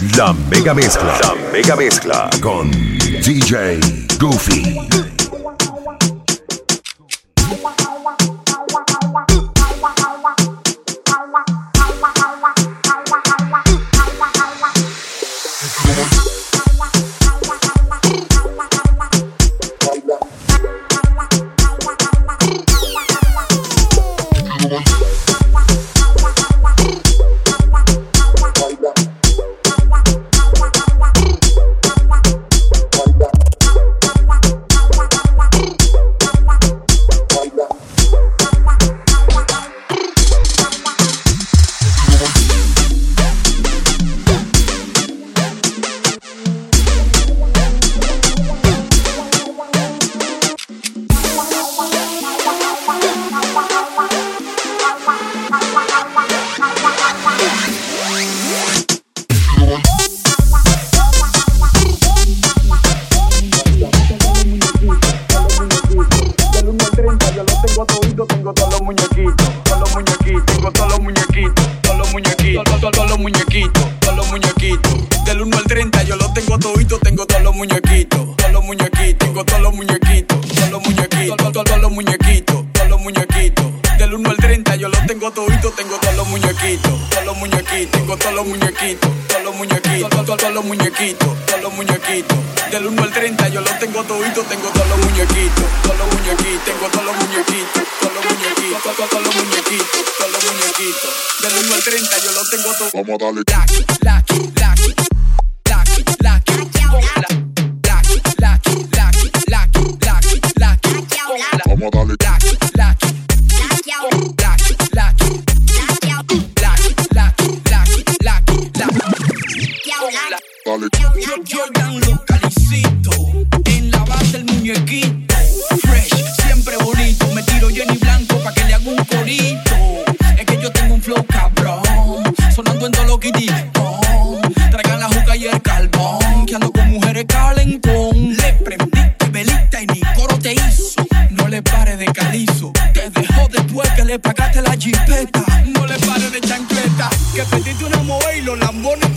La mega mezcla. La mega mezcla con DJ Goofy. los muñequitos, todos los muñequitos, todos los muñequitos, todos los muñequitos. Del 1 al 30 yo los tengo toditos, tengo todos los muñequitos, todos los muñequitos, tengo todos los muñequitos, todos los muñequitos, todos los muñequitos, todos los muñequitos. Del 1 al 30 yo los tengo todos. Vamos a darle. solid. Yo, yo, yo, down low,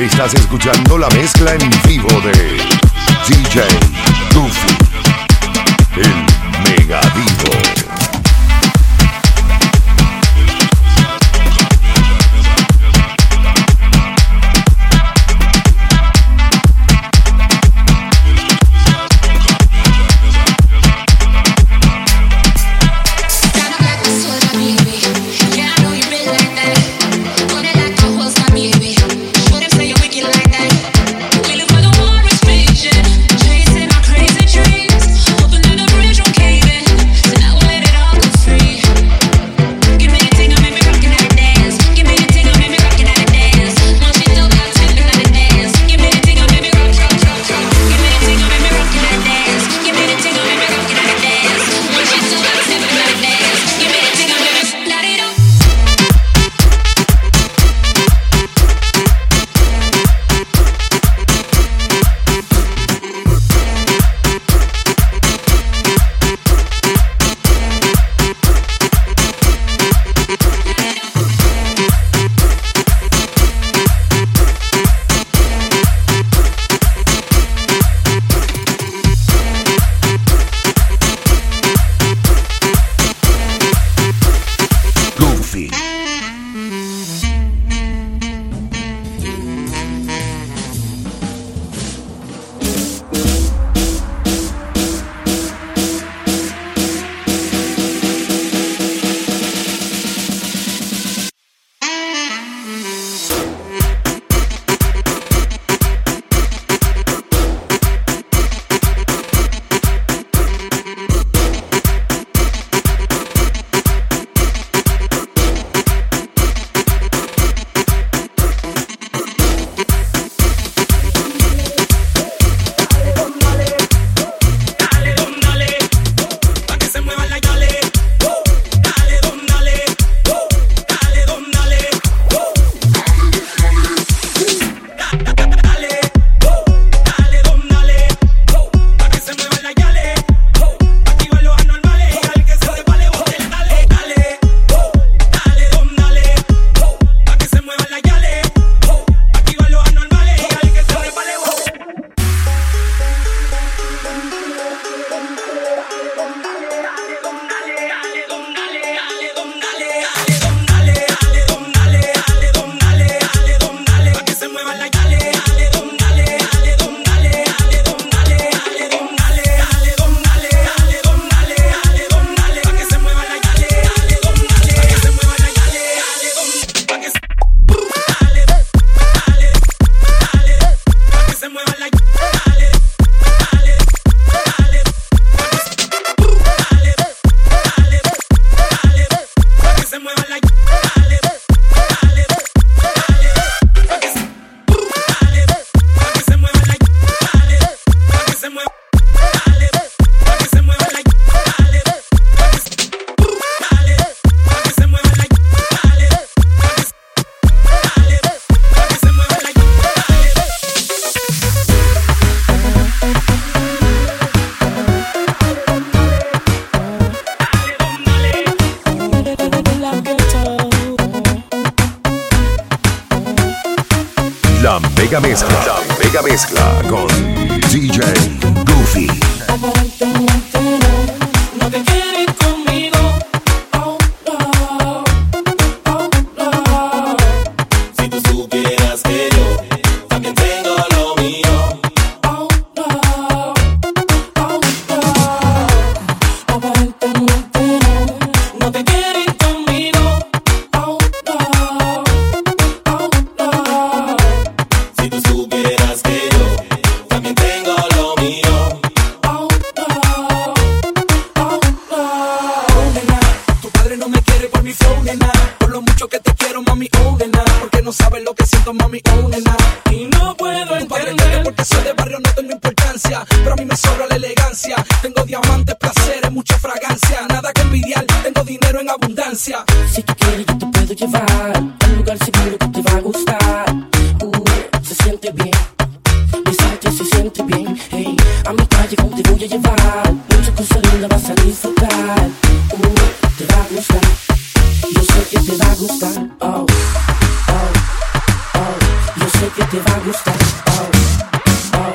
Estás escuchando la mezcla en vivo de DJ Goofy, el Megadivo. mezcla con DJ Goofy. porque no sabes lo que siento, mami, oh, nena. Y no puedo entender porque soy de barrio, no tengo importancia, pero a mí me sobra la elegancia. Tengo diamantes, placeres, mucha fragancia, nada que envidiar, tengo dinero en abundancia. Si tú quieres yo te puedo llevar a un lugar seguro que te va a gustar. Uh, se siente bien, besarte se siente bien. Hey, a mi calle te voy a llevar, muchas cosas lindas vas a disfrutar. Uh, te va a gustar. Yo sé que te va a gustar. Oh. Te va a gustar. Oh, oh,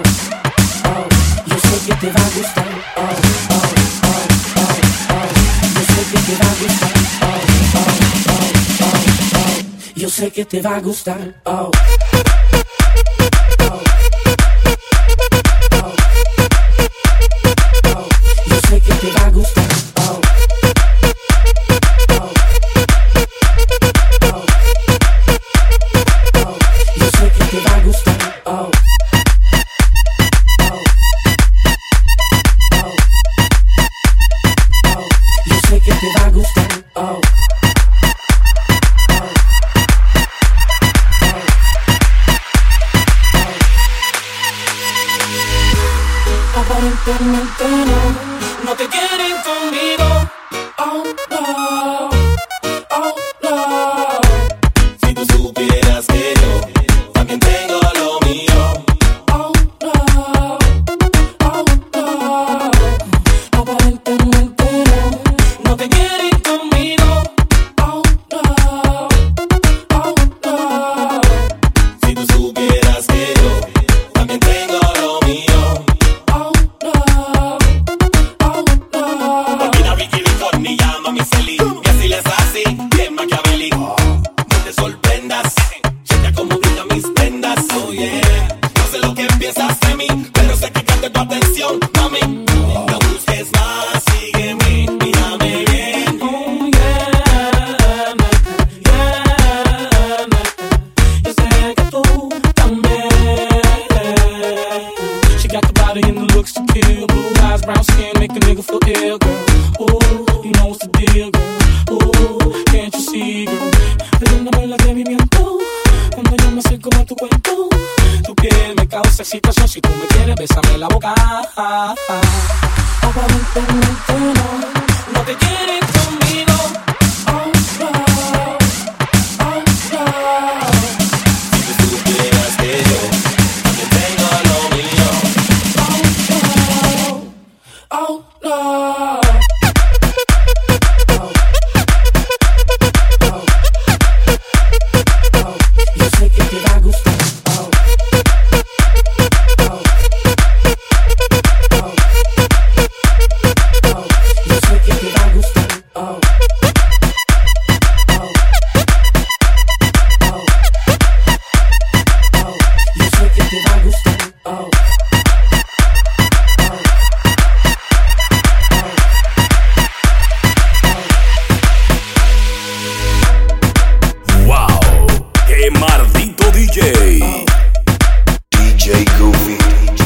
oh. Yo sé que te va a gustar. Oh, oh, oh, oh, oh. Yo sé que te va a gustar. Oh, oh, oh, oh, oh. Yo que te va a gustar. Oh. Excitación si tú me quieres besarme la boca. Aparentemente no, no te quieres conmigo. DJ. Oh. DJ Goofy.